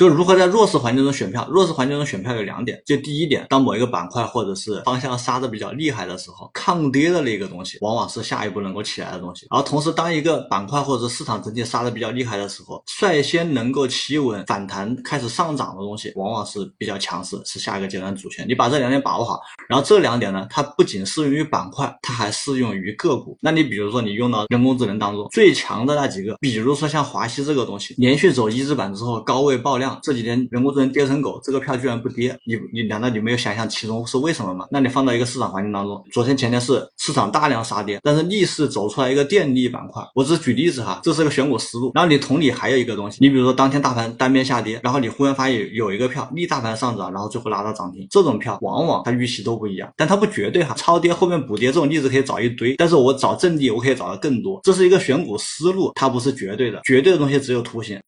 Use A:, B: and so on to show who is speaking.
A: 就如何在弱势环境中选票。弱势环境中选票有两点，就第一点，当某一个板块或者是方向杀的比较厉害的时候，抗跌的那个东西往往是下一步能够起来的东西。而同时，当一个板块或者市场整体杀的比较厉害的时候，率先能够企稳反弹开始上涨的东西，往往是比较强势，是下一个阶段主权。你把这两点把握好，然后这两点呢，它不仅适用于板块，它还适用于个股。那你比如说你用到人工智能当中最强的那几个，比如说像华西这个东西，连续走一字板之后高位爆量，这几天人工智能跌成狗，这个票居然不跌，你你难道你没有想象其中是为什么吗？那你放到一个市场环境当中，昨天前天是市场大量杀跌，但是逆势走出来一个电力板块，我只是举例子哈，这是个选股思路。然后你同理还有一个东西，你比如说当天大盘单边下跌，然后你忽然发现有一个票逆大盘上涨，然后最后拉到涨停，这种票往往它预期都不一样，但它不绝对哈，超跌后面补跌这种例子可以找一堆，但是我找阵地我可以找到更多，这是一个选股思路，它不是绝对的，绝对的东西只有图形。